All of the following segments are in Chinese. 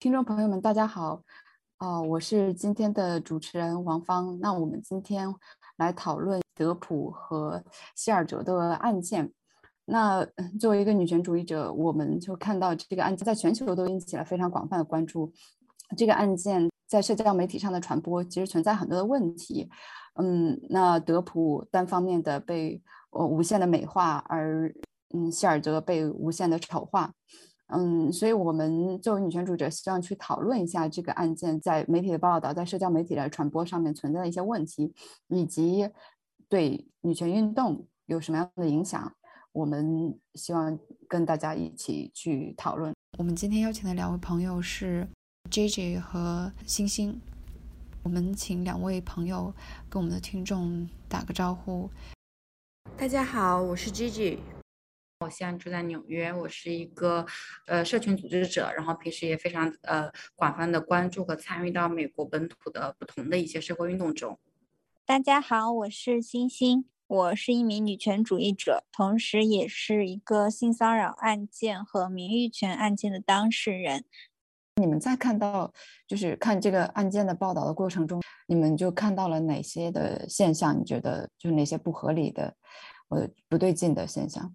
听众朋友们，大家好，哦，我是今天的主持人王芳。那我们今天来讨论德普和希尔哲的案件。那作为一个女权主义者，我们就看到这个案件在全球都引起了非常广泛的关注。这个案件在社交媒体上的传播其实存在很多的问题。嗯，那德普单方面的被呃无限的美化，而嗯希尔哲被无限的丑化。嗯，所以我们作为女权主义者，希望去讨论一下这个案件在媒体的报道、在社交媒体的传播上面存在的一些问题，以及对女权运动有什么样的影响。我们希望跟大家一起去讨论。我们今天邀请的两位朋友是 J J 和星星。我们请两位朋友跟我们的听众打个招呼。大家好，我是 J J，我现在住在纽约，我是一个呃社群组织者，然后平时也非常呃广泛的关注和参与到美国本土的不同的一些社会运动中。大家好，我是星星。我是一名女权主义者，同时也是一个性骚扰案件和名誉权案件的当事人。你们在看到就是看这个案件的报道的过程中，你们就看到了哪些的现象？你觉得就哪些不合理的、呃不对劲的现象？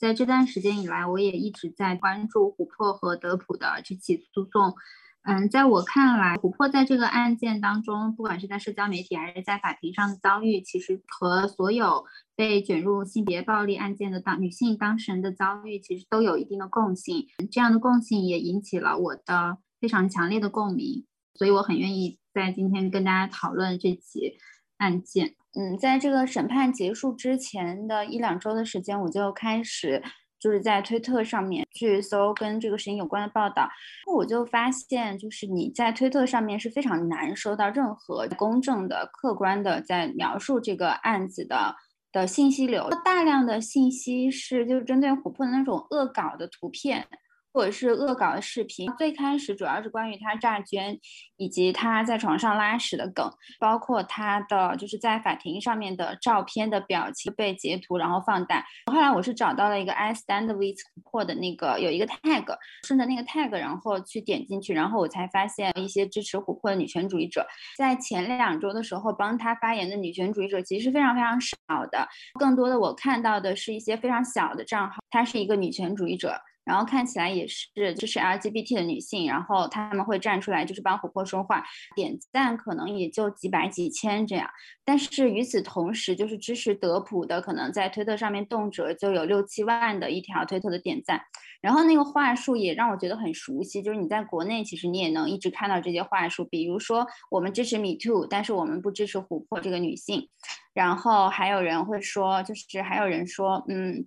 在这段时间以来，我也一直在关注琥珀和德普的这起诉讼。嗯，在我看来，琥珀在这个案件当中，不管是在社交媒体还是在法庭上的遭遇，其实和所有被卷入性别暴力案件的当女性当事人的遭遇，其实都有一定的共性。这样的共性也引起了我的非常强烈的共鸣，所以我很愿意在今天跟大家讨论这起案件。嗯，在这个审判结束之前的一两周的时间，我就开始。就是在推特上面去搜跟这个事情有关的报道，我就发现，就是你在推特上面是非常难收到任何公正的、客观的在描述这个案子的的信息流，大量的信息是就是针对琥珀的那种恶搞的图片。或者是恶搞的视频，最开始主要是关于他诈捐以及他在床上拉屎的梗，包括他的就是在法庭上面的照片的表情被截图然后放大。后来我是找到了一个 I stand with 琥珀的那个有一个 tag，顺着那个 tag 然后去点进去，然后我才发现一些支持琥珀的女权主义者，在前两周的时候帮他发言的女权主义者其实是非常非常少的，更多的我看到的是一些非常小的账号，她是一个女权主义者。然后看起来也是支持 LGBT 的女性，然后他们会站出来，就是帮琥珀说话，点赞可能也就几百几千这样。但是与此同时，就是支持德普的，可能在推特上面动辄就有六七万的一条推特的点赞。然后那个话术也让我觉得很熟悉，就是你在国内其实你也能一直看到这些话术，比如说我们支持 Me Too，但是我们不支持琥珀这个女性。然后还有人会说，就是还有人说，嗯。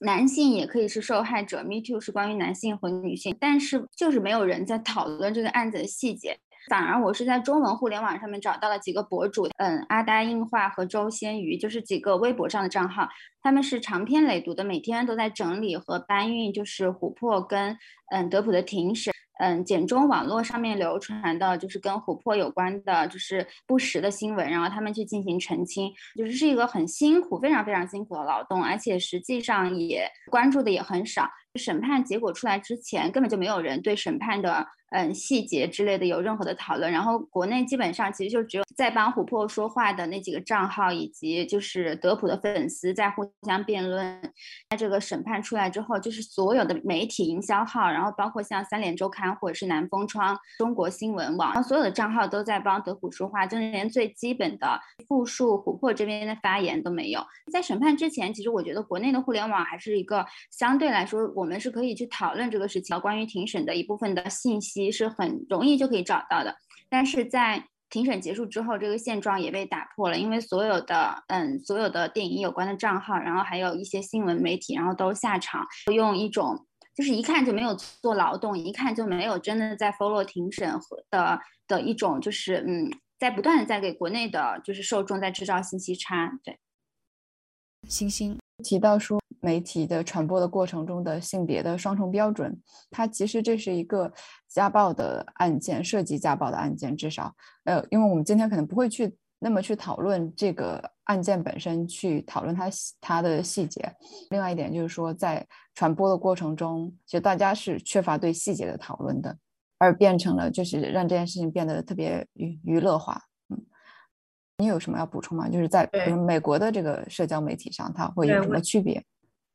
男性也可以是受害者，Me Too 是关于男性和女性，但是就是没有人在讨论这个案子的细节，反而我是在中文互联网上面找到了几个博主，嗯，阿呆硬话和周鲜鱼，就是几个微博上的账号，他们是长篇累牍的，每天都在整理和搬运，就是琥珀跟嗯德普的庭审。嗯，简中网络上面流传的就是跟琥珀有关的，就是不实的新闻，然后他们去进行澄清，就是是一个很辛苦、非常非常辛苦的劳动，而且实际上也关注的也很少。审判结果出来之前，根本就没有人对审判的。嗯，细节之类的有任何的讨论，然后国内基本上其实就只有在帮琥珀说话的那几个账号，以及就是德普的粉丝在互相辩论。在这个审判出来之后，就是所有的媒体营销号，然后包括像三联周刊或者是南风窗、中国新闻网，然后所有的账号都在帮德普说话，就连最基本的复述琥珀这边的发言都没有。在审判之前，其实我觉得国内的互联网还是一个相对来说，我们是可以去讨论这个事情，关于庭审的一部分的信息。其实很容易就可以找到的，但是在庭审结束之后，这个现状也被打破了，因为所有的嗯，所有的电影有关的账号，然后还有一些新闻媒体，然后都下场用一种就是一看就没有做劳动，一看就没有真的在 follow 庭审和的的一种，就是嗯，在不断的在给国内的就是受众在制造信息差。对，星星提到说。媒体的传播的过程中的性别的双重标准，它其实这是一个家暴的案件，涉及家暴的案件，至少，呃，因为我们今天可能不会去那么去讨论这个案件本身，去讨论它它的细节。另外一点就是说，在传播的过程中，其实大家是缺乏对细节的讨论的。而变成了就是让这件事情变得特别娱娱乐化。嗯，你有什么要补充吗？就是在美国的这个社交媒体上，它会有什么区别？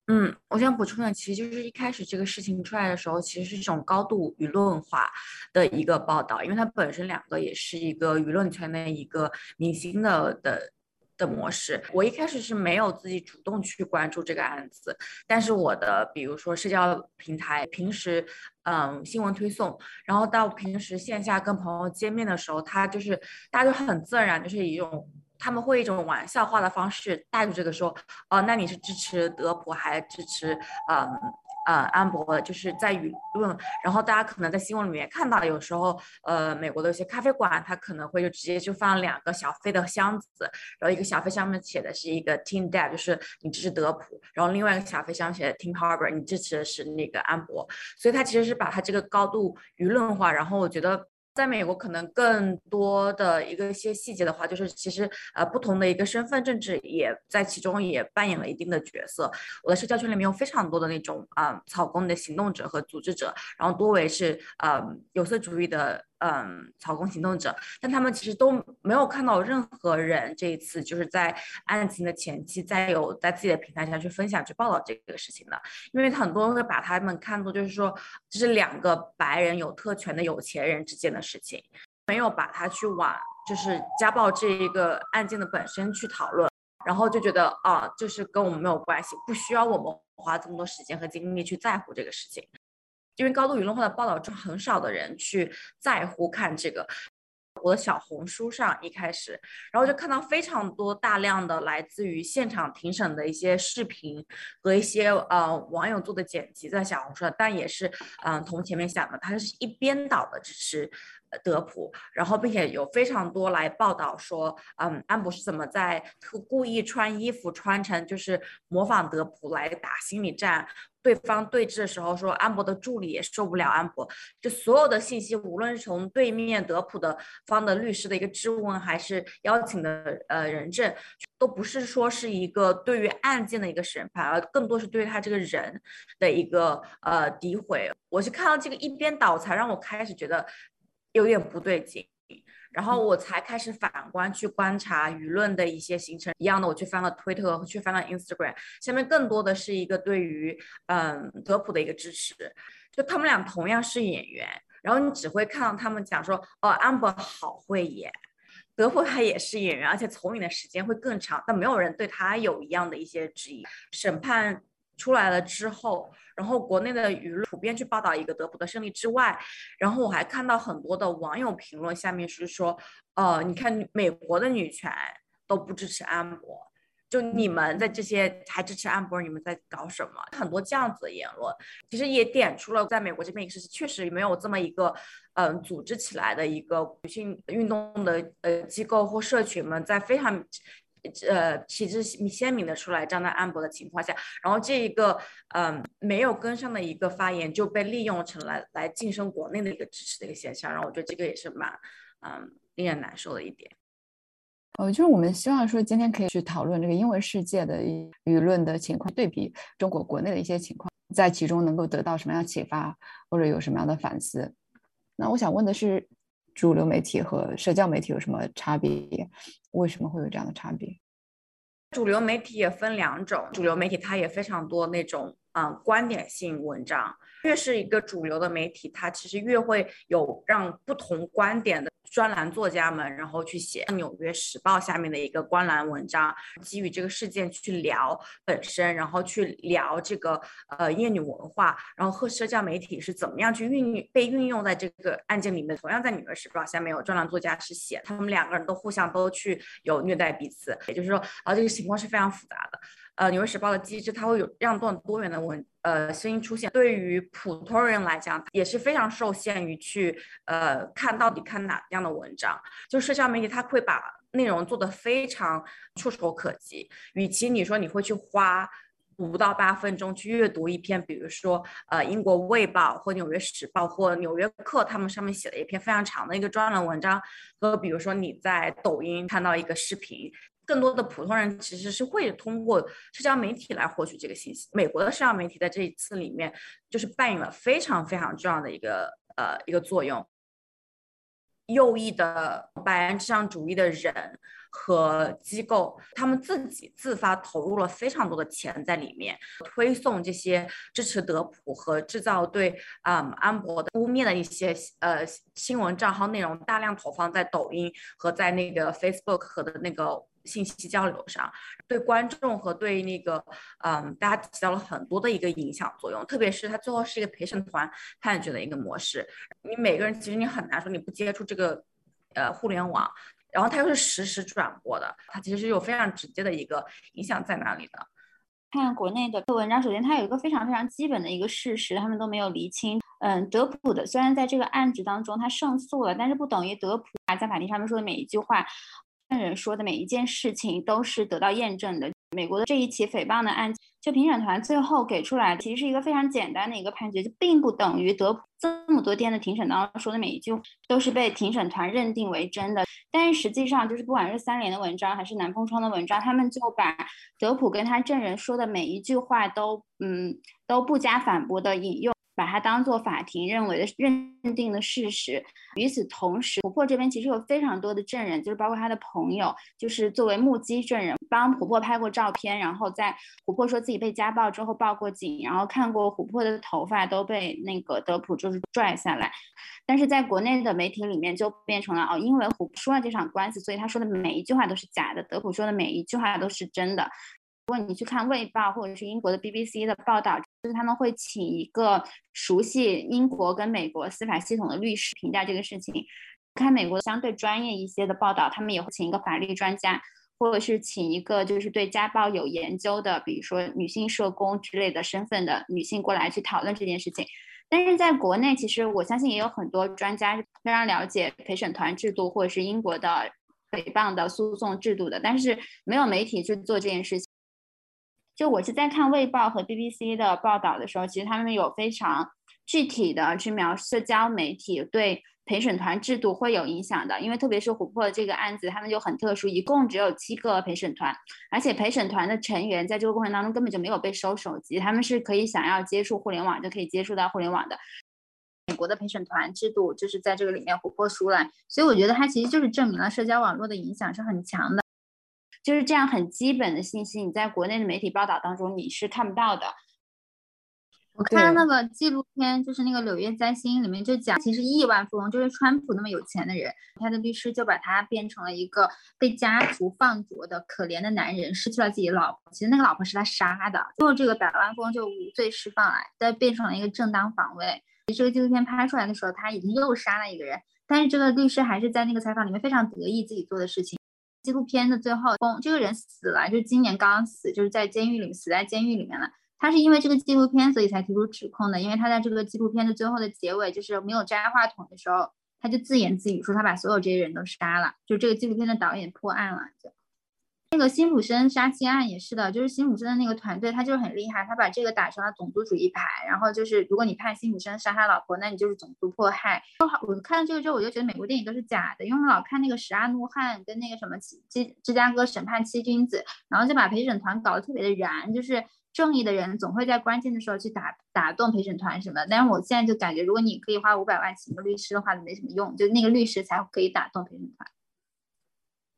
嗯，我想补充的，其实就是一开始这个事情出来的时候，其实是这种高度舆论化的一个报道，因为它本身两个也是一个舆论圈的一个明星的的的模式。我一开始是没有自己主动去关注这个案子，但是我的比如说社交平台平时嗯新闻推送，然后到平时线下跟朋友见面的时候，他就是大家就很自然，就是一种。他们会一种玩笑话的方式带入这个说，哦，那你是支持德普还支持嗯呃安博？就是在舆论，然后大家可能在新闻里面看到，有时候呃美国的一些咖啡馆，它可能会就直接就放两个小费的箱子，然后一个小费上面写的是一个 Team Deb，就是你支持德普，然后另外一个小费箱写的 Team Harbor，你支持的是那个安博，所以它其实是把它这个高度舆论化，然后我觉得。在美国，可能更多的一个一些细节的话，就是其实呃不同的一个身份政治也在其中也扮演了一定的角色。我的社交圈里面有非常多的那种啊草根的行动者和组织者，然后多为是呃有色主义的。嗯，草工行动者，但他们其实都没有看到任何人这一次就是在案情的前期，在有在自己的平台上去分享、去报道这个事情的，因为很多人会把他们看作就是说这是两个白人有特权的有钱人之间的事情，没有把它去往就是家暴这一个案件的本身去讨论，然后就觉得啊，就是跟我们没有关系，不需要我们花这么多时间和精力去在乎这个事情。因为高度舆论化的报道中，很少的人去在乎看这个。我的小红书上一开始，然后就看到非常多大量的来自于现场庭审的一些视频和一些呃网友做的剪辑在小红书上，但也是嗯同前面讲的，它是一边倒的支持德普，然后并且有非常多来报道说，嗯安博是怎么在故意穿衣服穿成就是模仿德普来打心理战。对方对峙的时候，说安博的助理也受不了安博，就所有的信息，无论是从对面德普的方的律师的一个质问，还是邀请的呃人证，都不是说是一个对于案件的一个审判，而更多是对他这个人的一个呃诋毁。我是看到这个一边倒，才让我开始觉得有点不对劲。然后我才开始反观去观察舆论的一些形成。一样的，我去翻了推特，去翻了 Instagram，下面更多的是一个对于嗯德普的一个支持。就他们俩同样是演员，然后你只会看到他们讲说，哦，Amber 好会演，德普他也是演员，而且从影的时间会更长，但没有人对他有一样的一些质疑。审判。出来了之后，然后国内的舆论普遍去报道一个德普的胜利之外，然后我还看到很多的网友评论，下面是说，呃，你看美国的女权都不支持安博，就你们在这些还支持安博，你们在搞什么？很多这样子的言论，其实也点出了在美国这边也是，确实没有这么一个，嗯，组织起来的一个女性运动的呃机构或社群们在非常。呃，旗帜鲜明的出来站在安博的情况下，然后这一个嗯没有跟上的一个发言就被利用成来来晋升国内的一个支持的一个现象，然后我觉得这个也是蛮嗯令人难受的一点。呃，就是我们希望说今天可以去讨论这个英文世界的舆论的情况，对比中国国内的一些情况，在其中能够得到什么样启发，或者有什么样的反思。那我想问的是。主流媒体和社交媒体有什么差别？为什么会有这样的差别？主流媒体也分两种，主流媒体它也非常多那种嗯观点性文章，越是一个主流的媒体，它其实越会有让不同观点的。专栏作家们，然后去写《纽约时报》下面的一个专栏文章，基于这个事件去聊本身，然后去聊这个呃厌女文化，然后和社交媒体是怎么样去运被运用在这个案件里面。同样在《纽约时报》下面有专栏作家是写他们两个人都互相都去有虐待彼此，也就是说，啊这个情况是非常复杂的。呃，《纽约时报》的机制，它会有让多多元的文呃声音出现。对于普通人来讲，也是非常受限于去呃看到底看哪样的文章。就社交媒体，它会把内容做得非常触手可及。与其你说你会去花五到八分钟去阅读一篇，比如说呃英国卫报或纽约时报或纽约客他们上面写的一篇非常长的一个专栏文章，和比如说你在抖音看到一个视频。更多的普通人其实是会通过社交媒体来获取这个信息。美国的社交媒体在这一次里面就是扮演了非常非常重要的一个呃一个作用。右翼的白人至上主义的人和机构，他们自己自发投入了非常多的钱在里面，推送这些支持德普和制造对啊安博的污蔑的一些呃新闻账号内容，大量投放在抖音和在那个 Facebook 和的那个信息交流上，对观众和对那个嗯大家起到了很多的一个影响作用，特别是它最后是一个陪审团判决的一个模式，你每个人其实你很难说你不接触这个呃互联网。然后它又是实时转播的，它其实是有非常直接的一个影响在那里的。看国内的文章，首先它有一个非常非常基本的一个事实，他们都没有厘清。嗯，德普的虽然在这个案子当中他胜诉了，但是不等于德普啊在法庭上面说的每一句话，证人说的每一件事情都是得到验证的。美国的这一起诽谤的案，就评审团最后给出来，其实是一个非常简单的一个判决，就并不等于德普这么多天的庭审当中说的每一句都是被庭审团认定为真的。但是实际上，就是不管是三联的文章还是南风窗的文章，他们就把德普跟他证人说的每一句话都嗯都不加反驳的引用。把它当做法庭认为的认定的事实。与此同时，琥珀这边其实有非常多的证人，就是包括他的朋友，就是作为目击证人，帮琥珀拍过照片，然后在琥珀说自己被家暴之后报过警，然后看过琥珀的头发都被那个德普就是拽下来。但是在国内的媒体里面就变成了哦，因为琥珀输了这场官司，所以他说的每一句话都是假的，德普说的每一句话都是真的。如果你去看《卫报》或者是英国的 BBC 的报道，就是他们会请一个熟悉英国跟美国司法系统的律师评价这个事情。看美国相对专业一些的报道，他们也会请一个法律专家，或者是请一个就是对家暴有研究的，比如说女性社工之类的身份的女性过来去讨论这件事情。但是在国内，其实我相信也有很多专家是非常了解陪审团制度或者是英国的诽谤的诉讼制度的，但是没有媒体去做这件事情。就我是在看《卫报》和 BBC 的报道的时候，其实他们有非常具体的去描述社交媒体对陪审团制度会有影响的。因为特别是琥珀这个案子，他们就很特殊，一共只有七个陪审团，而且陪审团的成员在这个过程当中根本就没有被收手机，他们是可以想要接触互联网就可以接触到互联网的。美国的陪审团制度就是在这个里面琥珀输了，所以我觉得它其实就是证明了社交网络的影响是很强的。就是这样很基本的信息，你在国内的媒体报道当中你是看不到的。我看那个纪录片，就是那个《柳叶灾星》里面就讲，其实亿万富翁就是川普那么有钱的人，他的律师就把他变成了一个被家族放逐的可怜的男人，失去了自己的老婆。其实那个老婆是他杀的，最后这个百万富翁就无罪释放了，再变成了一个正当防卫。这个纪录片拍出来的时候，他已经又杀了一个人，但是这个律师还是在那个采访里面非常得意自己做的事情。纪录片的最后，这个人死了，就今年刚死，就是在监狱里死在监狱里面了。他是因为这个纪录片，所以才提出指控的。因为他在这个纪录片的最后的结尾，就是没有摘话筒的时候，他就自言自语说他把所有这些人都杀了。就这个纪录片的导演破案了，就。那个辛普森杀妻案也是的，就是辛普森的那个团队，他就是很厉害，他把这个打成了种族主义牌。然后就是，如果你判辛普森杀他老婆，那你就是种族迫害。我看到这个之后，我就觉得美国电影都是假的，因为我老看那个《十阿怒汉》跟那个什么《芝芝加哥审判七君子》，然后就把陪审团搞得特别的燃，就是正义的人总会在关键的时候去打打动陪审团什么。但是我现在就感觉，如果你可以花五百万请个律师的话，没什么用，就那个律师才可以打动陪审团。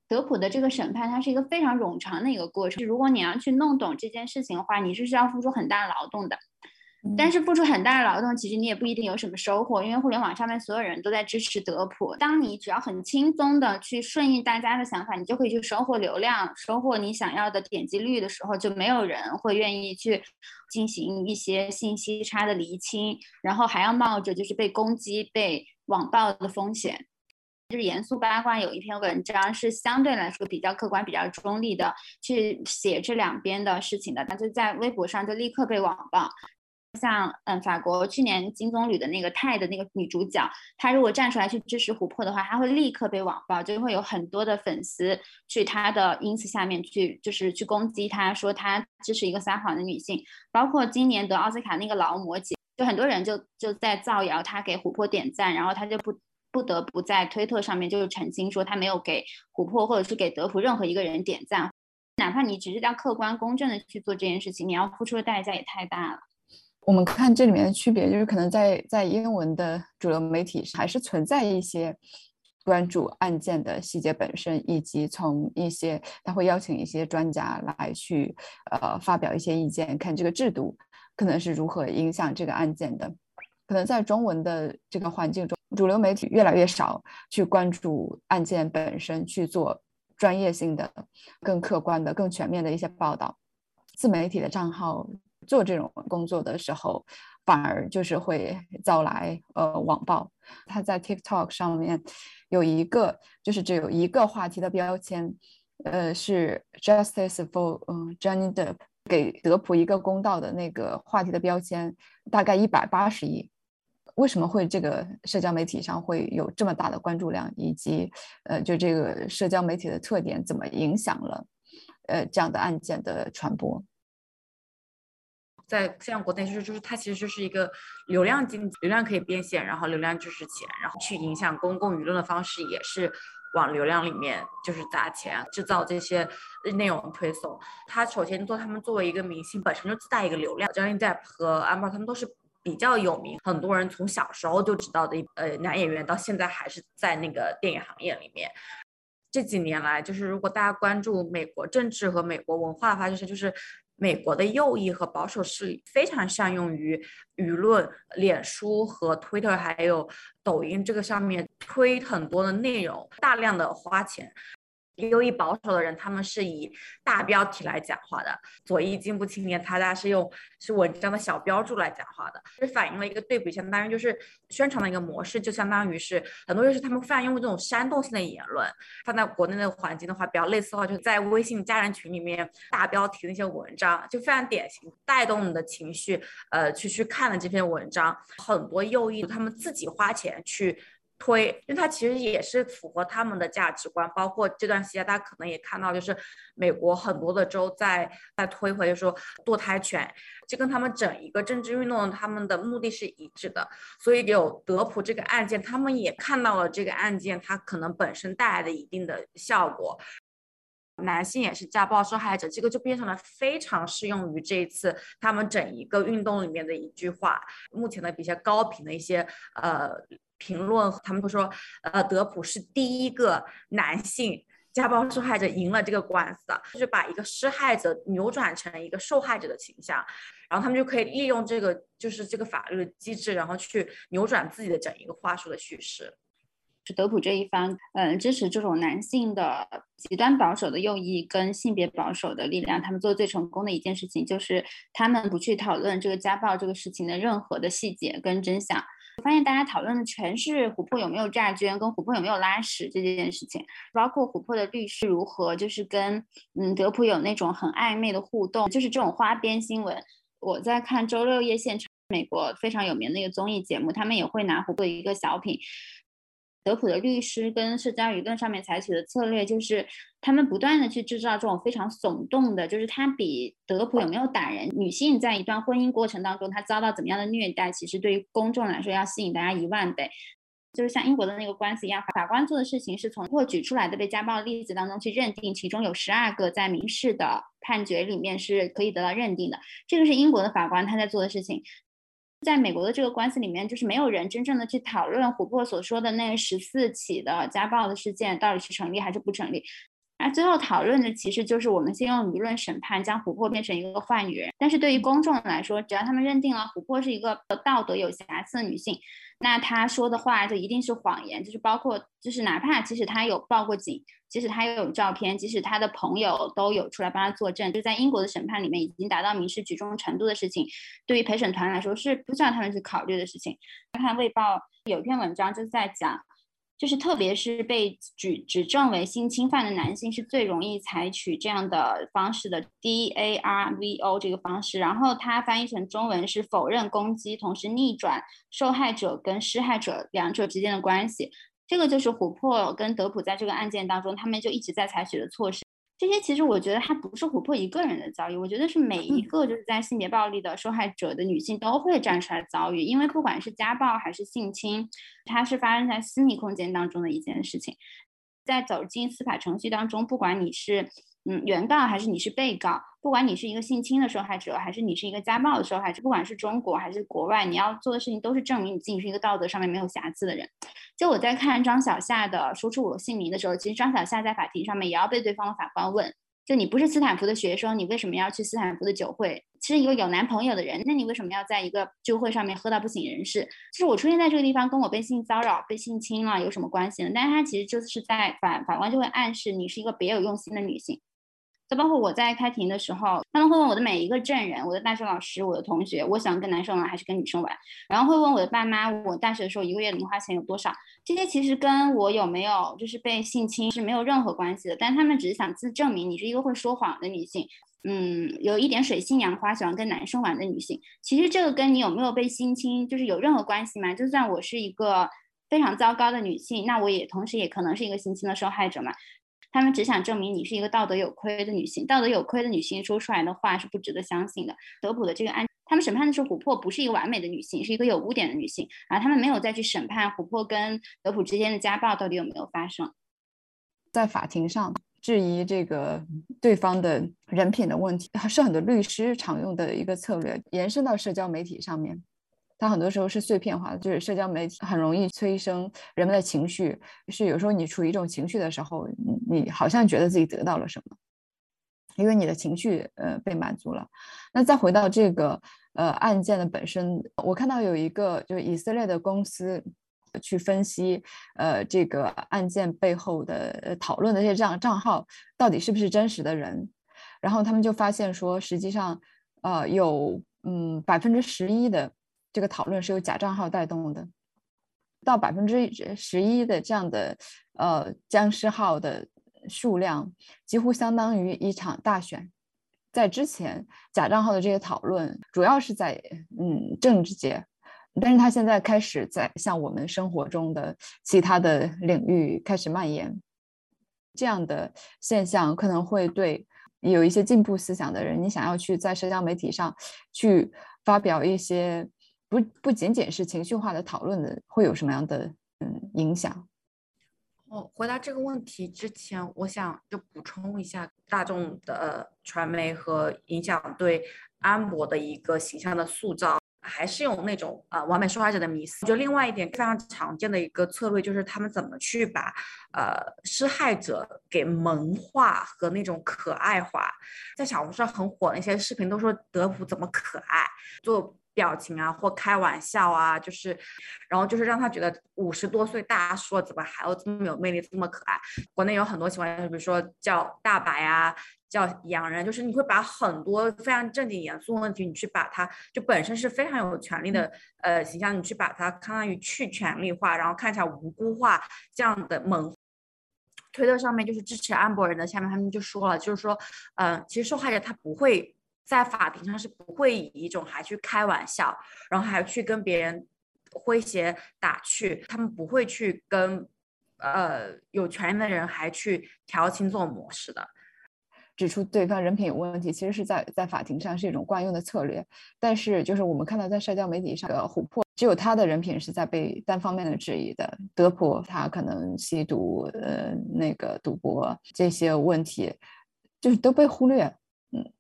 德普的这个审判，它是一个非常冗长的一个过程。如果你要去弄懂这件事情的话，你是需要付出很大劳动的。但是付出很大的劳动，其实你也不一定有什么收获，因为互联网上面所有人都在支持德普。当你只要很轻松的去顺应大家的想法，你就可以去收获流量，收获你想要的点击率的时候，就没有人会愿意去进行一些信息差的厘清，然后还要冒着就是被攻击、被网暴的风险。就是严肃八卦有一篇文章是相对来说比较客观、比较中立的，去写这两边的事情的，他就在微博上就立刻被网暴。像嗯，法国去年金棕榈的那个泰的那个女主角，她如果站出来去支持琥珀的话，她会立刻被网暴，就会有很多的粉丝去她的 ins 下面去，就是去攻击她，说她支持一个撒谎的女性。包括今年得奥斯卡那个劳模姐，就很多人就就在造谣她给琥珀点赞，然后她就不。不得不在推特上面就是澄清说他没有给琥珀或者是给德普任何一个人点赞，哪怕你只是在客观公正的去做这件事情，你要付出的代价也太大了。我们看这里面的区别，就是可能在在英文的主流媒体还是存在一些关注案件的细节本身，以及从一些他会邀请一些专家来去呃发表一些意见，看这个制度可能是如何影响这个案件的。可能在中文的这个环境中，主流媒体越来越少去关注案件本身，去做专业性的、更客观的、更全面的一些报道。自媒体的账号。做这种工作的时候，反而就是会招来呃网暴。他在 TikTok 上面有一个，就是只有一个话题的标签，呃，是 Justice for 嗯 Johnny Depp 给德普一个公道的那个话题的标签，大概一百八十亿。为什么会这个社交媒体上会有这么大的关注量，以及呃，就这个社交媒体的特点怎么影响了呃这样的案件的传播？在像国内就是就是它其实就是一个流量经济，流量可以变现，然后流量就是钱，然后去影响公共舆论的方式也是往流量里面就是砸钱，制造这些内容推送。他首先做他们作为一个明星本身就自带一个流量，Johnny Depp 和 Amber 他们都是比较有名，很多人从小时候就知道的一呃男演员，到现在还是在那个电影行业里面。这几年来，就是如果大家关注美国政治和美国文化的话，就是就是。美国的右翼和保守势力非常善用于舆论，脸书和 Twitter 还有抖音这个上面推很多的内容，大量的花钱。右翼保守的人，他们是以大标题来讲话的；左翼进步青年，他家是用是文章的小标注来讲话的。这反映了一个对比，相当于就是宣传的一个模式，就相当于是很多就是他们非常用这种煽动性的言论，放在国内的环境的话，比较类似的话，就是在微信家人群里面大标题的一些文章，就非常典型，带动你的情绪，呃，去去看了这篇文章。很多右翼他们自己花钱去。推，因为它其实也是符合他们的价值观，包括这段时间大家可能也看到，就是美国很多的州在在推回，就是说堕胎权，这跟他们整一个政治运动他们的目的是一致的。所以有德普这个案件，他们也看到了这个案件它可能本身带来的一定的效果。男性也是家暴受害者，这个就变成了非常适用于这一次他们整一个运动里面的一句话。目前的比较高频的一些呃。评论他们都说，呃，德普是第一个男性家暴受害者赢了这个官司的，就是把一个施害者扭转成一个受害者的形象，然后他们就可以利用这个就是这个法律机制，然后去扭转自己的整一个话术的叙事。是德普这一方，嗯，支持这种男性的极端保守的右翼跟性别保守的力量，他们做最成功的一件事情就是他们不去讨论这个家暴这个事情的任何的细节跟真相。我发现大家讨论的全是琥珀有没有诈捐，跟琥珀有没有拉屎这件事情，包括琥珀的律师如何就是跟嗯德普有那种很暧昧的互动，就是这种花边新闻。我在看周六夜现场，美国非常有名的一个综艺节目，他们也会拿琥珀一个小品。德普的律师跟社交舆论上面采取的策略，就是他们不断的去制造这种非常耸动的，就是他比德普有没有打人，女性在一段婚姻过程当中她遭到怎么样的虐待，其实对于公众来说要吸引大家一万倍。就是像英国的那个官司一样，法官做的事情是从获举出来的被家暴例子当中去认定，其中有十二个在民事的判决里面是可以得到认定的，这个是英国的法官他在做的事情。在美国的这个官司里面，就是没有人真正的去讨论琥珀所说的那十四起的家暴的事件到底是成立还是不成立。而最后讨论的其实就是我们先用舆论审判将琥珀变成一个坏女人。但是对于公众来说，只要他们认定了琥珀是一个道德有瑕疵的女性。那他说的话就一定是谎言，就是包括，就是哪怕即使他有报过警，即使他有照片，即使他的朋友都有出来帮他作证，就在英国的审判里面已经达到民事举证程度的事情，对于陪审团来说是不需要他们去考虑的事情。看《卫报》有一篇文章就是在讲。就是特别是被举指证为性侵犯的男性是最容易采取这样的方式的 D A R V O 这个方式，然后它翻译成中文是否认攻击，同时逆转受害者跟施害者两者之间的关系。这个就是琥珀跟德普在这个案件当中，他们就一直在采取的措施。这些其实我觉得它不是琥珀一个人的遭遇，我觉得是每一个就是在性别暴力的受害者的女性都会站出来遭遇，因为不管是家暴还是性侵，它是发生在私密空间当中的一件事情，在走进司法程序当中，不管你是嗯，原告还是你是被告，不管你是一个性侵的受害者，还是你是一个家暴的受害者，不管是中国还是国外，你要做的事情都是证明你自己是一个道德上面没有瑕疵的人。就我在看张小夏的说出我姓名的时候，其实张小夏在法庭上面也要被对方的法官问。就你不是斯坦福的学生，你为什么要去斯坦福的酒会？其实一个有男朋友的人，那你为什么要在一个酒会上面喝到不省人事？就是我出现在这个地方，跟我被性骚扰、被性侵了有什么关系呢？但是他其实就是在法法官就会暗示你是一个别有用心的女性。就包括我在开庭的时候，他们会问我的每一个证人，我的大学老师，我的同学，我想跟男生玩还是跟女生玩，然后会问我的爸妈，我大学的时候一个月零花钱有多少？这些其实跟我有没有就是被性侵是没有任何关系的，但他们只是想自证明你是一个会说谎的女性，嗯，有一点水性杨花，喜欢跟男生玩的女性。其实这个跟你有没有被性侵就是有任何关系吗？就算我是一个非常糟糕的女性，那我也同时也可能是一个性侵的受害者嘛。他们只想证明你是一个道德有亏的女性，道德有亏的女性说出来的话是不值得相信的。德普的这个案，他们审判的时候，琥珀不是一个完美的女性，是一个有污点的女性，而他们没有再去审判琥珀跟德普之间的家暴到底有没有发生。在法庭上质疑这个对方的人品的问题，是很多律师常用的一个策略，延伸到社交媒体上面。它很多时候是碎片化的，就是社交媒体很容易催生人们的情绪。是有时候你处于一种情绪的时候，你好像觉得自己得到了什么，因为你的情绪呃被满足了。那再回到这个呃案件的本身，我看到有一个就是以色列的公司去分析呃这个案件背后的讨论的这些账账号到底是不是真实的人，然后他们就发现说，实际上呃有嗯百分之十一的。这个讨论是由假账号带动的，到百分之十一的这样的呃僵尸号的数量，几乎相当于一场大选。在之前，假账号的这些讨论主要是在嗯政治界，但是它现在开始在向我们生活中的其他的领域开始蔓延。这样的现象可能会对有一些进步思想的人，你想要去在社交媒体上去发表一些。不不仅仅是情绪化的讨论的，会有什么样的嗯影响？哦，回答这个问题之前，我想就补充一下大众的传媒和影响对安博的一个形象的塑造，还是用那种呃完美受害者的迷思。就另外一点非常常见的一个策略，就是他们怎么去把呃施害者给萌化和那种可爱化。在小红书上很火的一些视频，都说德普怎么可爱，做。表情啊，或开玩笑啊，就是，然后就是让他觉得五十多岁大叔怎么还要这么有魅力，这么可爱。国内有很多情况，比如说叫大白啊，叫洋人，就是你会把很多非常正经严肃问题，你去把它就本身是非常有权利的呃形象，你去把它相当于去权力化，然后看起来无辜化这样的猛。推特上面就是支持安博人的，下面他们就说了，就是说，嗯，其实受害者他不会。在法庭上是不会以一种还去开玩笑，然后还去跟别人诙谐打趣，他们不会去跟呃有权的人还去调情这种模式的，指出对方人品有问题，其实是在在法庭上是一种惯用的策略。但是就是我们看到在社交媒体上的琥珀，只有他的人品是在被单方面的质疑的，德普他可能吸毒呃那个赌博这些问题就是都被忽略。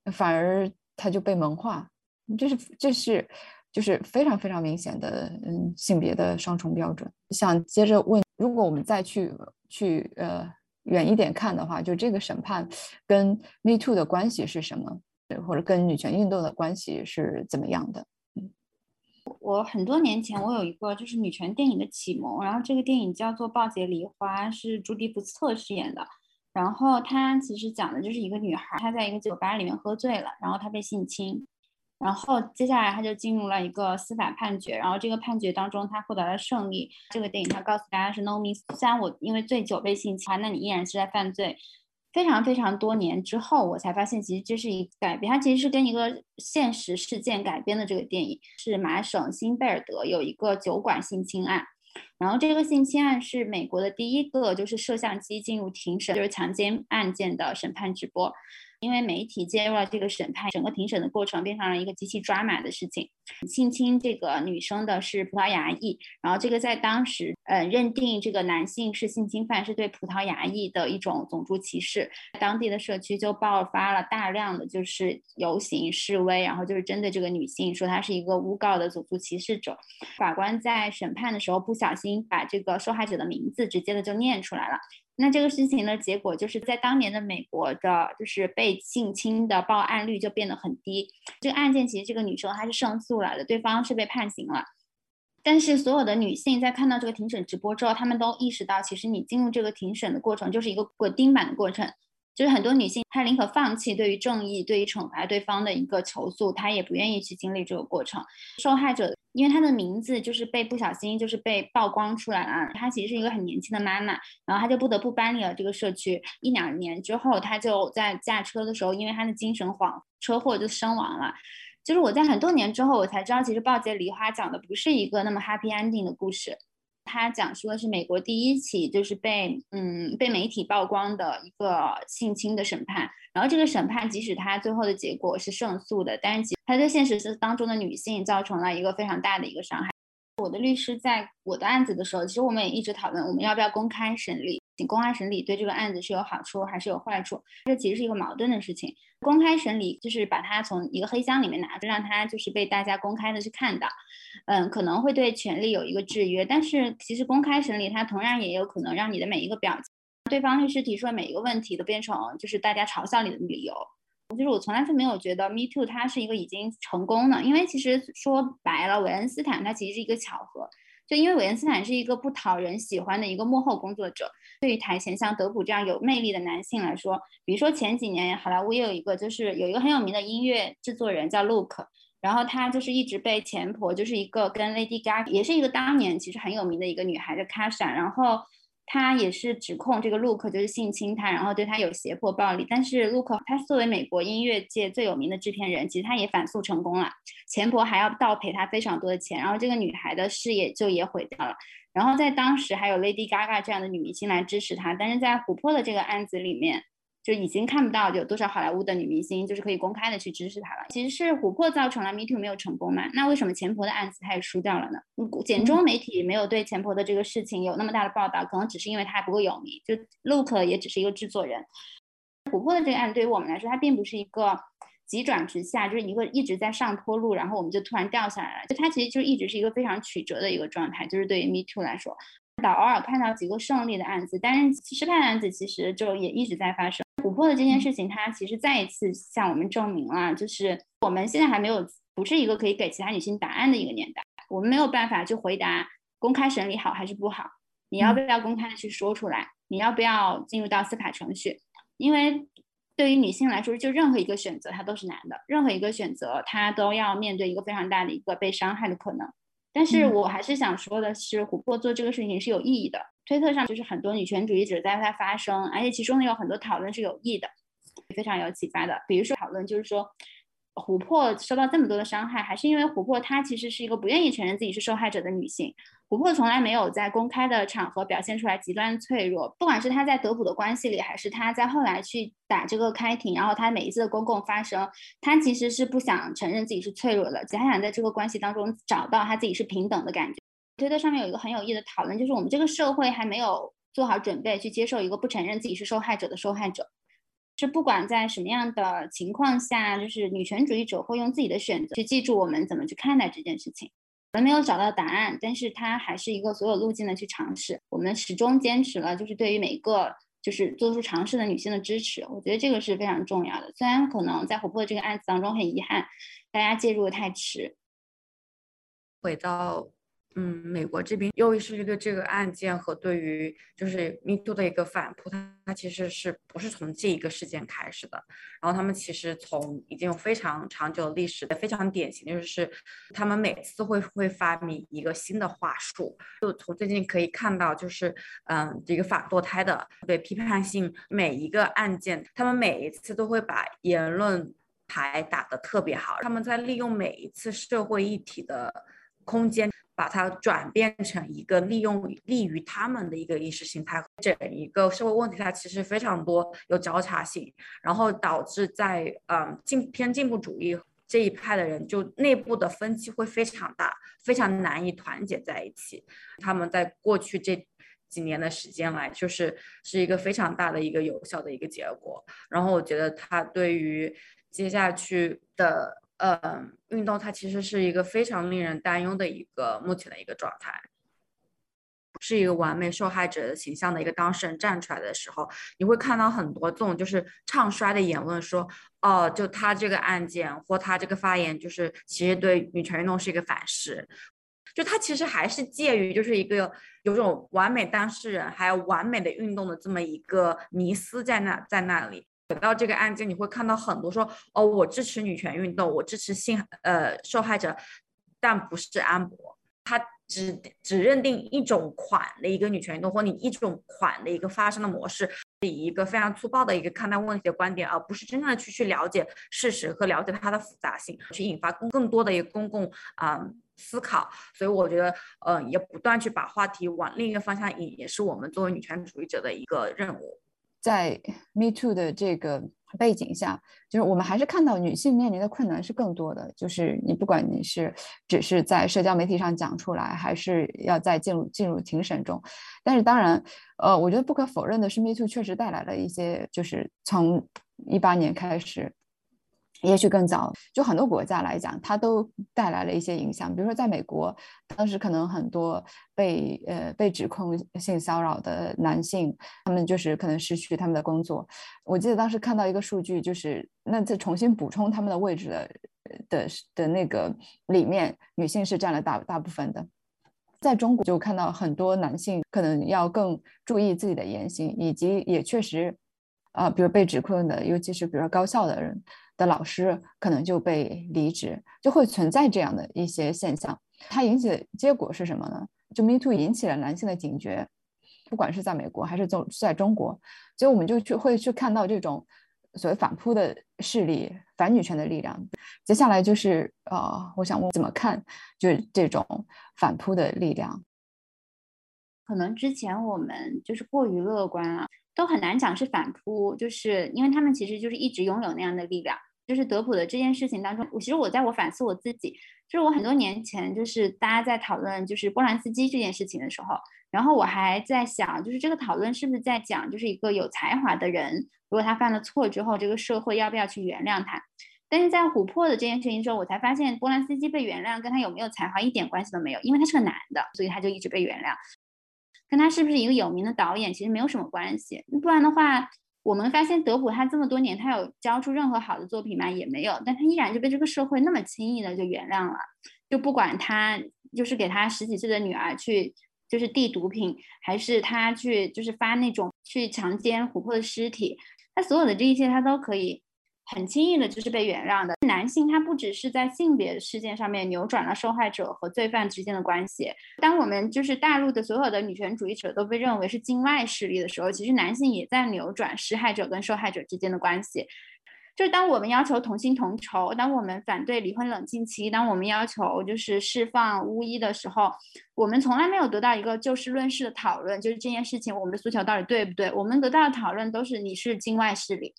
嗯，反而他就被萌化，这是这是就是非常非常明显的嗯性别的双重标准。想接着问，如果我们再去去呃远一点看的话，就这个审判跟 Me Too 的关系是什么，或者跟女权运动的关系是怎么样的？嗯，我很多年前我有一个就是女权电影的启蒙，然后这个电影叫做《暴杰梨花》，是朱迪福斯特饰演的。然后他其实讲的就是一个女孩，她在一个酒吧里面喝醉了，然后她被性侵，然后接下来她就进入了一个司法判决，然后这个判决当中她获得了胜利。这个电影它告诉大家是 no means，虽然我因为醉酒被性侵，那你依然是在犯罪。非常非常多年之后，我才发现其实这是一改编，它其实是跟一个现实事件改编的这个电影，是麻省新贝尔德有一个酒馆性侵案。然后这个性侵案是美国的第一个，就是摄像机进入庭审，就是强奸案件的审判直播。因为媒体介入了这个审判，整个庭审的过程变成了一个极其抓马的事情。性侵这个女生的是葡萄牙裔，然后这个在当时，呃，认定这个男性是性侵犯是对葡萄牙裔的一种种族歧视，当地的社区就爆发了大量的就是游行示威，然后就是针对这个女性说她是一个诬告的种族歧视者。法官在审判的时候不小心把这个受害者的名字直接的就念出来了。那这个事情的结果就是在当年的美国的，就是被性侵的报案率就变得很低。这个案件其实这个女生她是胜诉了的，对方是被判刑了。但是所有的女性在看到这个庭审直播之后，她们都意识到，其实你进入这个庭审的过程就是一个滚钉板的过程。就是很多女性，她宁可放弃对于正义、对于惩罚对方的一个求诉，她也不愿意去经历这个过程。受害者因为她的名字就是被不小心就是被曝光出来了，她其实是一个很年轻的妈妈，然后她就不得不搬离了这个社区。一两年之后，她就在驾车的时候，因为她的精神恍车祸就身亡了。就是我在很多年之后，我才知道，其实《暴杰梨花》讲的不是一个那么 happy ending 的故事。它讲述的是美国第一起就是被嗯被媒体曝光的一个性侵的审判，然后这个审判即使他最后的结果是胜诉的，但是他对现实当中的女性造成了一个非常大的一个伤害。我的律师在我的案子的时候，其实我们也一直讨论我们要不要公开审理。请公开审理对这个案子是有好处还是有坏处？这其实是一个矛盾的事情。公开审理就是把它从一个黑箱里面拿出，让它就是被大家公开的去看到。嗯，可能会对权利有一个制约，但是其实公开审理它同样也有可能让你的每一个表，对方律师提出的每一个问题都变成就是大家嘲笑你的理由。就是我从来就没有觉得 Me Too 它是一个已经成功的，因为其实说白了，韦恩斯坦他其实是一个巧合。就因为韦恩斯坦是一个不讨人喜欢的一个幕后工作者，对于台前像德普这样有魅力的男性来说，比如说前几年好莱坞也有一个，就是有一个很有名的音乐制作人叫 Luke，然后他就是一直被前婆，就是一个跟 Lady Gaga 也是一个当年其实很有名的一个女孩的 Kasha，然后。他也是指控这个 Luke 就是性侵他，然后对他有胁迫暴力。但是 Luke 他作为美国音乐界最有名的制片人，其实他也反诉成功了，钱婆还要倒赔他非常多的钱，然后这个女孩的事业就也毁掉了。然后在当时还有 Lady Gaga 这样的女明星来支持他，但是在琥珀的这个案子里面。就已经看不到有多少好莱坞的女明星就是可以公开的去支持她了。其实是琥珀造成了 Me Too 没有成功嘛？那为什么钱婆的案子她也输掉了呢？简中媒体没有对钱婆的这个事情有那么大的报道，可能只是因为她还不够有名。就 Luke 也只是一个制作人。琥珀的这个案子对于我们来说，它并不是一个急转直下，就是一个一直在上坡路，然后我们就突然掉下来了。就它其实就一直是一个非常曲折的一个状态。就是对于 Me Too 来说，到偶尔看到几个胜利的案子，但是失败的案子其实就也一直在发生。琥珀的这件事情，它其实再一次向我们证明了，就是我们现在还没有不是一个可以给其他女性答案的一个年代。我们没有办法去回答公开审理好还是不好，你要不要公开的去说出来？你要不要进入到司法程序？因为对于女性来说，就任何一个选择它都是难的，任何一个选择它都要面对一个非常大的一个被伤害的可能。但是我还是想说的是，琥珀做这个事情是有意义的。推特上就是很多女权主义者在它发声，而且其中呢有很多讨论是有益的，非常有启发的。比如说讨论就是说，琥珀受到这么多的伤害，还是因为琥珀她其实是一个不愿意承认自己是受害者的女性。琥珀从来没有在公开的场合表现出来极端脆弱，不管是她在德普的关系里，还是她在后来去打这个开庭，然后她每一次的公共发声，她其实是不想承认自己是脆弱的，她想在这个关系当中找到她自己是平等的感觉。推特上面有一个很有意义的讨论，就是我们这个社会还没有做好准备去接受一个不承认自己是受害者的受害者。是不管在什么样的情况下，就是女权主义者会用自己的选择去记住我们怎么去看待这件事情。我们没有找到答案，但是它还是一个所有路径的去尝试。我们始终坚持了，就是对于每个就是做出尝试的女性的支持。我觉得这个是非常重要的。虽然可能在琥珀这个案子当中很遗憾，大家介入的太迟。回到。嗯，美国这边又是一个这个案件和对于就是 Me Too 的一个反扑，它它其实是不是从这一个事件开始的？然后他们其实从已经有非常长久的历史的非常典型的就是他们每次会会发明一个新的话术。就从最近可以看到，就是嗯，这个反堕胎的对批判性每一个案件，他们每一次都会把言论牌打得特别好。他们在利用每一次社会议题的空间。把它转变成一个利用利于他们的一个意识形态，整一个社会问题它其实非常多有交叉性，然后导致在嗯进偏进步主义这一派的人就内部的分歧会非常大，非常难以团结在一起。他们在过去这几年的时间来，就是是一个非常大的一个有效的一个结果。然后我觉得它对于接下去的。呃，运动它其实是一个非常令人担忧的一个目前的一个状态，是一个完美受害者的形象的一个当事人站出来的时候，你会看到很多这种就是唱衰的言论，说哦，就他这个案件或他这个发言，就是其实对女权运动是一个反噬，就他其实还是介于就是一个有种完美当事人还有完美的运动的这么一个迷思在那在那里。到这个案件，你会看到很多说哦，我支持女权运动，我支持性呃受害者，但不是安博，他只只认定一种款的一个女权运动，或你一种款的一个发生的模式，以一个非常粗暴的一个看待问题的观点，而不是真正的去去了解事实和了解它的复杂性，去引发更更多的一个公共啊思考。所以我觉得，呃，也不断去把话题往另一个方向引，也是我们作为女权主义者的一个任务。在 Me Too 的这个背景下，就是我们还是看到女性面临的困难是更多的。就是你不管你是只是在社交媒体上讲出来，还是要在进入进入庭审中，但是当然，呃，我觉得不可否认的是，Me Too 确实带来了一些，就是从一八年开始。也许更早，就很多国家来讲，它都带来了一些影响。比如说，在美国，当时可能很多被呃被指控性骚扰的男性，他们就是可能失去他们的工作。我记得当时看到一个数据，就是那在重新补充他们的位置的的的那个里面，女性是占了大大部分的。在中国，就看到很多男性可能要更注意自己的言行，以及也确实啊，比如被指控的，尤其是比如说高校的人。的老师可能就被离职，就会存在这样的一些现象。它引起的结果是什么呢？就 Me Too 引起了男性的警觉，不管是在美国还是在在中国，所以我们就去会去看到这种所谓反扑的势力、反女权的力量。接下来就是呃，我想问怎么看，就是这种反扑的力量。可能之前我们就是过于乐观了，都很难讲是反扑，就是因为他们其实就是一直拥有那样的力量。就是德普的这件事情当中，我其实我在我反思我自己，就是我很多年前就是大家在讨论就是波兰斯基这件事情的时候，然后我还在想，就是这个讨论是不是在讲就是一个有才华的人，如果他犯了错之后，这个社会要不要去原谅他？但是在琥珀的这件事情之后，我才发现波兰斯基被原谅跟他有没有才华一点关系都没有，因为他是个男的，所以他就一直被原谅，跟他是不是一个有名的导演其实没有什么关系，不然的话。我们发现德普他这么多年，他有交出任何好的作品吗？也没有，但他依然就被这个社会那么轻易的就原谅了。就不管他就是给他十几岁的女儿去就是递毒品，还是他去就是发那种去强奸琥珀的尸体，他所有的这一切他都可以。很轻易的就是被原谅的。男性他不只是在性别事件上面扭转了受害者和罪犯之间的关系。当我们就是大陆的所有的女权主义者都被认为是境外势力的时候，其实男性也在扭转施害者跟受害者之间的关系。就是当我们要求同薪同酬，当我们反对离婚冷静期，当我们要求就是释放巫医的时候，我们从来没有得到一个就事论事的讨论，就是这件事情我们的诉求到底对不对？我们得到的讨论都是你是境外势力。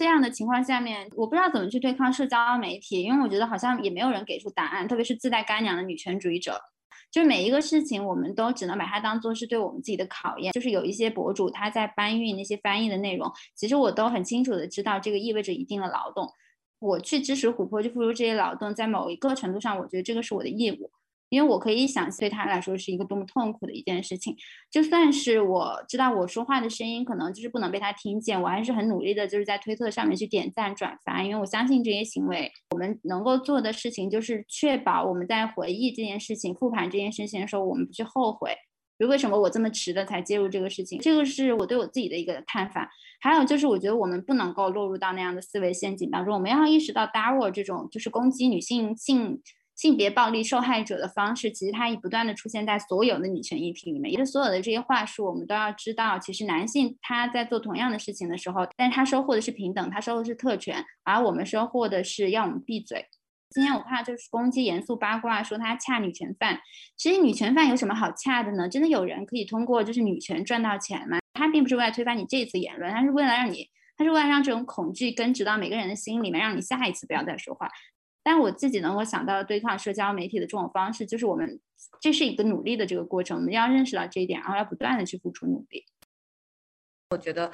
这样的情况下面，我不知道怎么去对抗社交媒体，因为我觉得好像也没有人给出答案，特别是自带干娘的女权主义者，就是每一个事情我们都只能把它当做是对我们自己的考验。就是有一些博主他在搬运那些翻译的内容，其实我都很清楚的知道这个意味着一定的劳动，我去支持琥珀去付出这些劳动，在某一个程度上，我觉得这个是我的义务。因为我可以想，对他来说是一个多么痛苦的一件事情。就算是我知道我说话的声音可能就是不能被他听见，我还是很努力的，就是在推特上面去点赞转发。因为我相信这些行为，我们能够做的事情就是确保我们在回忆这件事情、复盘这件事情的时候，我们不去后悔。就为什么我这么迟的才介入这个事情？这个是我对我自己的一个看法。还有就是，我觉得我们不能够落入到那样的思维陷阱当中。我们要意识到 DARW 这种就是攻击女性性。性别暴力受害者的方式，其实它已不断的出现在所有的女权议题里面。也是所有的这些话术，我们都要知道，其实男性他在做同样的事情的时候，但是他收获的是平等，他收获的是特权，而我们收获的是要我们闭嘴。今天我看到就是攻击严肃八卦，说他恰女权犯。其实女权犯有什么好恰的呢？真的有人可以通过就是女权赚到钱吗？他并不是为了推翻你这次言论，他是为了让你，他是为了让这种恐惧根植到每个人的心里面，让你下一次不要再说话。但我自己能够想到对抗社交媒体的这种方式，就是我们这是一个努力的这个过程，我们要认识到这一点，然后要不断的去付出努力。我觉得。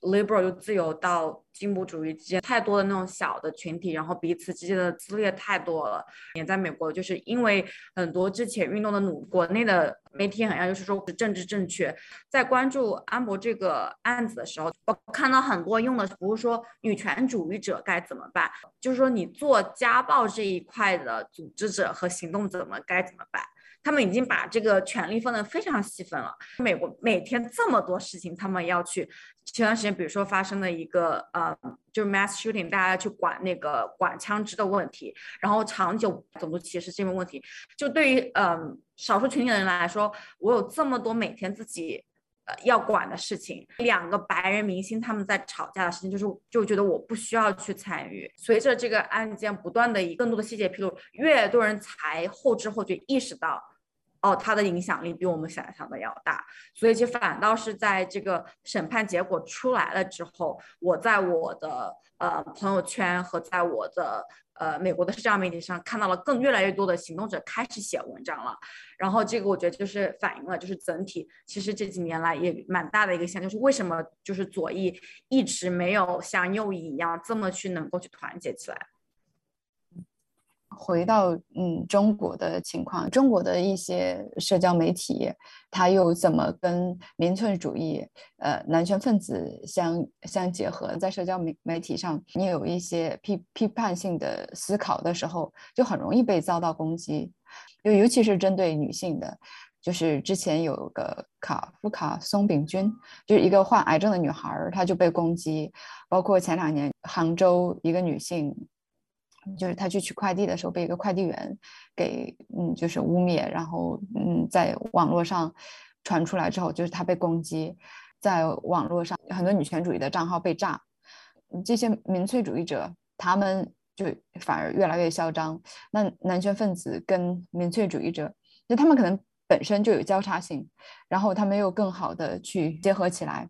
Liberal 就自由到进步主义之间太多的那种小的群体，然后彼此之间的撕裂太多了。也在美国，就是因为很多之前运动的努，国内的媒体好像就是说政治正确。在关注安博这个案子的时候，我看到很多用的不是说女权主义者该怎么办，就是说你做家暴这一块的组织者和行动怎么该怎么办。他们已经把这个权力分得非常细分了。美国每天这么多事情，他们要去。前段时间，比如说发生了一个呃，就是 mass shooting，大家要去管那个管枪支的问题，然后长久种族歧视这个问题，就对于嗯少数群体的人来说，我有这么多每天自己要管的事情。两个白人明星他们在吵架的事情，就是就觉得我不需要去参与。随着这个案件不断的以更多的细节披露，越多人才后知后觉意识到。哦，他的影响力比我们想象的要大，所以其实反倒是在这个审判结果出来了之后，我在我的呃朋友圈和在我的呃美国的社交媒体上看到了更越来越多的行动者开始写文章了，然后这个我觉得就是反映了就是整体其实这几年来也蛮大的一个现象，就是为什么就是左翼一直没有像右翼一样这么去能够去团结起来。回到嗯中国的情况，中国的一些社交媒体，它又怎么跟民粹主义、呃男权分子相相结合？在社交媒媒体上，你有一些批批判性的思考的时候，就很容易被遭到攻击，尤尤其是针对女性的，就是之前有个卡夫卡松饼君，就是一个患癌症的女孩，她就被攻击，包括前两年杭州一个女性。就是他去取快递的时候被一个快递员给嗯就是污蔑，然后嗯在网络上传出来之后，就是他被攻击，在网络上很多女权主义的账号被炸，这些民粹主义者他们就反而越来越嚣张。那男权分子跟民粹主义者，就他们可能本身就有交叉性，然后他们又更好的去结合起来，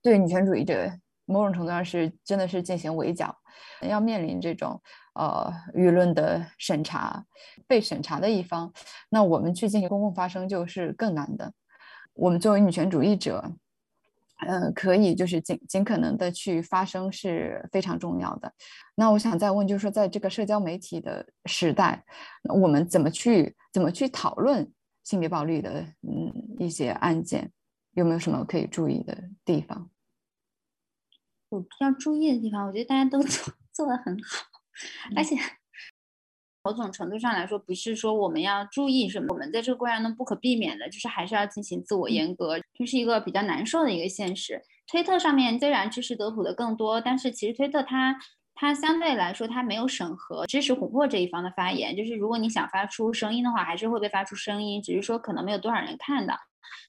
对女权主义者。某种程度上是真的是进行围剿，要面临这种呃舆论的审查，被审查的一方，那我们去进行公共发声就是更难的。我们作为女权主义者，嗯，可以就是尽尽可能的去发声是非常重要的。那我想再问，就是说在这个社交媒体的时代，我们怎么去怎么去讨论性别暴力的嗯一些案件，有没有什么可以注意的地方？有要注意的地方，我觉得大家都 做做的很好，而且某种程度上来说，不是说我们要注意什么，我们在这个过程中不可避免的，就是还是要进行自我严格，这是一个比较难受的一个现实。推特上面虽然支持德普的更多，但是其实推特它它相对来说它没有审核支持琥珀这一方的发言，就是如果你想发出声音的话，还是会被发出声音，只是说可能没有多少人看到。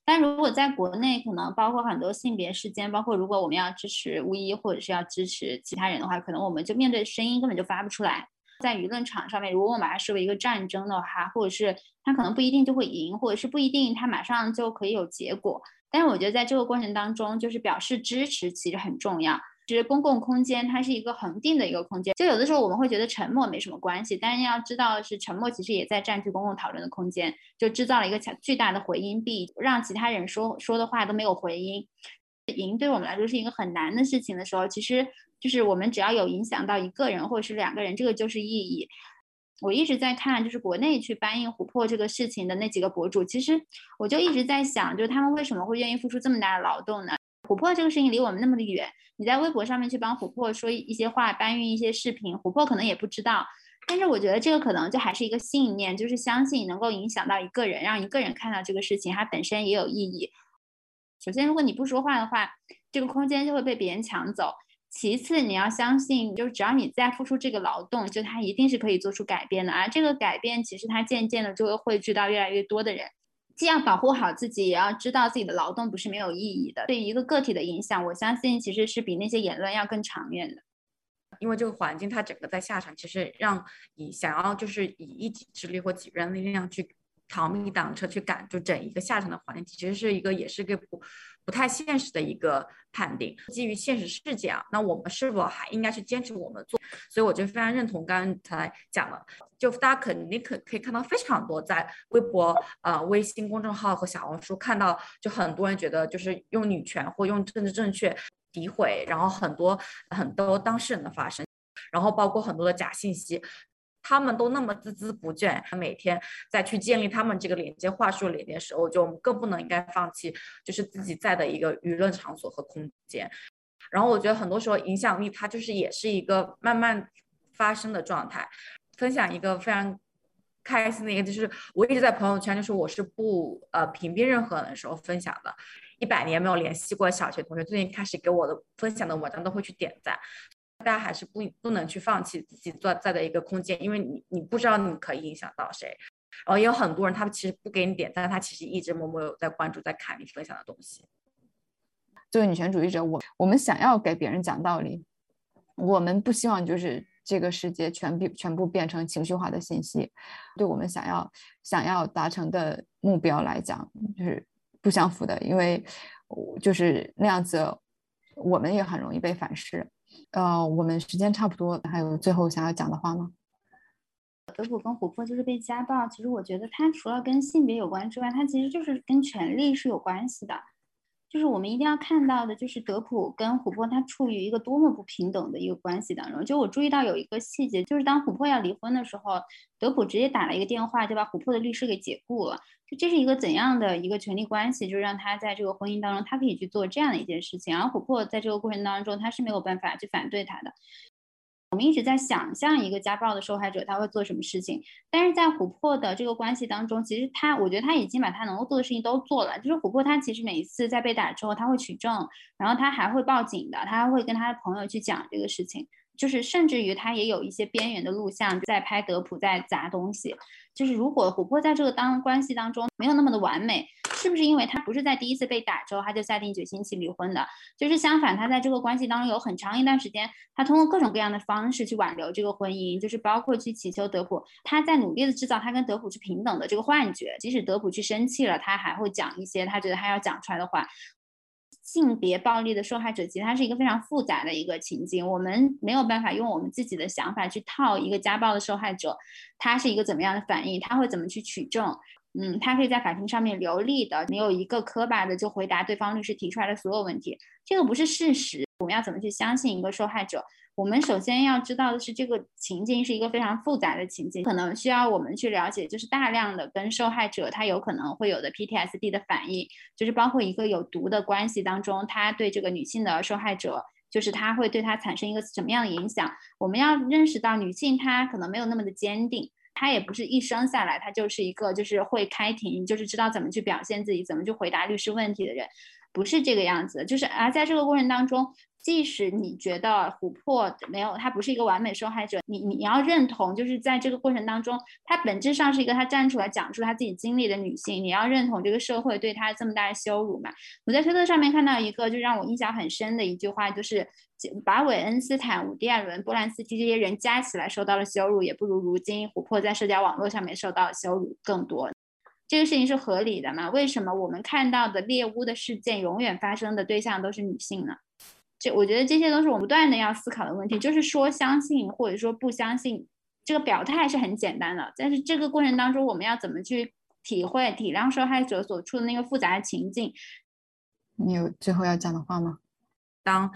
但如果在国内，可能包括很多性别事件，包括如果我们要支持巫医或者是要支持其他人的话，可能我们就面对声音根本就发不出来。在舆论场上面，如果我们把它视为一个战争的话，或者是他可能不一定就会赢，或者是不一定他马上就可以有结果。但是我觉得在这个过程当中，就是表示支持其实很重要。其实公共空间它是一个恒定的一个空间，就有的时候我们会觉得沉默没什么关系，但是要知道是沉默其实也在占据公共讨论的空间，就制造了一个强巨大的回音壁，让其他人说说的话都没有回音。赢对我们来说是一个很难的事情的时候，其实就是我们只要有影响到一个人或者是两个人，这个就是意义。我一直在看，就是国内去搬运琥珀这个事情的那几个博主，其实我就一直在想，就是他们为什么会愿意付出这么大的劳动呢？琥珀这个事情离我们那么的远，你在微博上面去帮琥珀说一些话，搬运一些视频，琥珀可能也不知道。但是我觉得这个可能就还是一个信念，就是相信能够影响到一个人，让一个人看到这个事情，它本身也有意义。首先，如果你不说话的话，这个空间就会被别人抢走。其次，你要相信，就是只要你在付出这个劳动，就它一定是可以做出改变的。而这个改变，其实它渐渐的就会汇聚到越来越多的人。既要保护好自己，也要知道自己的劳动不是没有意义的。对一个个体的影响，我相信其实是比那些言论要更长远的。因为这个环境它整个在下沉，其实让你想要就是以一己之力或几个人力量去。逃命挡车去赶，就整一个下沉的环境，其实是一个，也是个不不太现实的一个判定。基于现实是这样，那我们是否还应该去坚持我们做？所以我就非常认同刚才讲的，就大家肯定可可以看到非常多在微博、呃微信公众号和小红书看到，就很多人觉得就是用女权或用政治正确诋毁，然后很多很多当事人的发声，然后包括很多的假信息。他们都那么孜孜不倦，每天在去建立他们这个连接话术连接时候，就更不能应该放弃，就是自己在的一个舆论场所和空间。然后我觉得很多时候影响力它就是也是一个慢慢发生的状态。分享一个非常开心的一个，就是我一直在朋友圈，就是我是不呃屏蔽任何人的时候分享的。一百年没有联系过小学同学，最近开始给我的分享的文章都会去点赞。大家还是不不能去放弃自己做在的一个空间，因为你你不知道你可以影响到谁，然后也有很多人他其实不给你点赞，他其实一直默默有在关注在看你分享的东西。作为女权主义者，我我们想要给别人讲道理，我们不希望就是这个世界全部全部变成情绪化的信息，对我们想要想要达成的目标来讲，就是不相符的，因为就是那样子，我们也很容易被反噬。呃，我们时间差不多，还有最后想要讲的话吗？德普跟琥珀就是被家暴，其实我觉得它除了跟性别有关之外，它其实就是跟权力是有关系的。就是我们一定要看到的，就是德普跟琥珀他处于一个多么不平等的一个关系当中。就我注意到有一个细节，就是当琥珀要离婚的时候，德普直接打了一个电话，就把琥珀的律师给解雇了。就这是一个怎样的一个权利关系，就是让他在这个婚姻当中，他可以去做这样的一件事情，而琥珀在这个过程当中，他是没有办法去反对他的。我们一直在想象一个家暴的受害者他会做什么事情，但是在琥珀的这个关系当中，其实他，我觉得他已经把他能够做的事情都做了。就是琥珀他其实每一次在被打之后，他会取证，然后他还会报警的，他还会跟他的朋友去讲这个事情。就是甚至于他也有一些边缘的录像在拍德普在砸东西。就是如果琥珀在这个当关系当中没有那么的完美，是不是因为他不是在第一次被打之后他就下定决心去离婚的？就是相反，他在这个关系当中有很长一段时间，他通过各种各样的方式去挽留这个婚姻，就是包括去祈求德普，他在努力的制造他跟德普是平等的这个幻觉。即使德普去生气了，他还会讲一些他觉得他要讲出来的话。性别暴力的受害者，其实它是一个非常复杂的一个情境，我们没有办法用我们自己的想法去套一个家暴的受害者，他是一个怎么样的反应，他会怎么去取证，嗯，他可以在法庭上面流利的，没有一个磕巴的就回答对方律师提出来的所有问题，这个不是事实，我们要怎么去相信一个受害者？我们首先要知道的是，这个情境是一个非常复杂的情境，可能需要我们去了解，就是大量的跟受害者他有可能会有的 PTSD 的反应，就是包括一个有毒的关系当中，他对这个女性的受害者，就是他会对他产生一个什么样的影响？我们要认识到，女性她可能没有那么的坚定，他也不是一生下来他就是一个就是会开庭，就是知道怎么去表现自己，怎么去回答律师问题的人，不是这个样子，就是而在这个过程当中。即使你觉得琥珀没有，他不是一个完美受害者，你你你要认同，就是在这个过程当中，他本质上是一个他站出来讲述他自己经历的女性，你要认同这个社会对他这么大的羞辱嘛？我在推特上面看到一个就让我印象很深的一句话，就是把韦恩斯坦、伍迪·艾伦、波兰斯基这些人加起来受到了羞辱，也不如如今琥珀在社交网络上面受到的羞辱更多。这个事情是合理的吗？为什么我们看到的猎巫的事件永远发生的对象都是女性呢？这我觉得这些都是我们不断的要思考的问题，就是说相信或者说不相信，这个表态是很简单的，但是这个过程当中我们要怎么去体会、体谅受害者所处的那个复杂的情境？你有最后要讲的话吗？当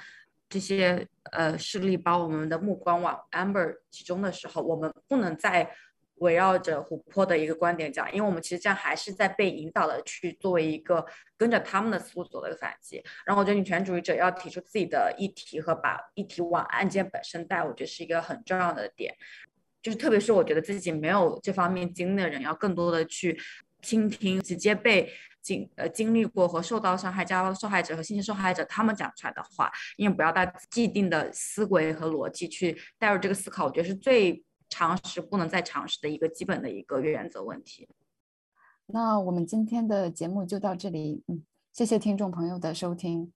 这些呃势力把我们的目光往 Amber 集中的时候，我们不能再。围绕着琥珀的一个观点讲，因为我们其实这样还是在被引导的去作为一个跟着他们的思路走的一个反击。然后我觉得女权主义者要提出自己的议题和把议题往案件本身带，我觉得是一个很重要的点。就是特别是我觉得自己没有这方面经历的人，要更多的去倾听直接被经呃经历过和受到伤害家暴的受害者和信息受害者他们讲出来的话，因为不要带既定的思维和逻辑去带入这个思考，我觉得是最。常识不能再常识的一个基本的一个原则问题。那我们今天的节目就到这里，嗯，谢谢听众朋友的收听。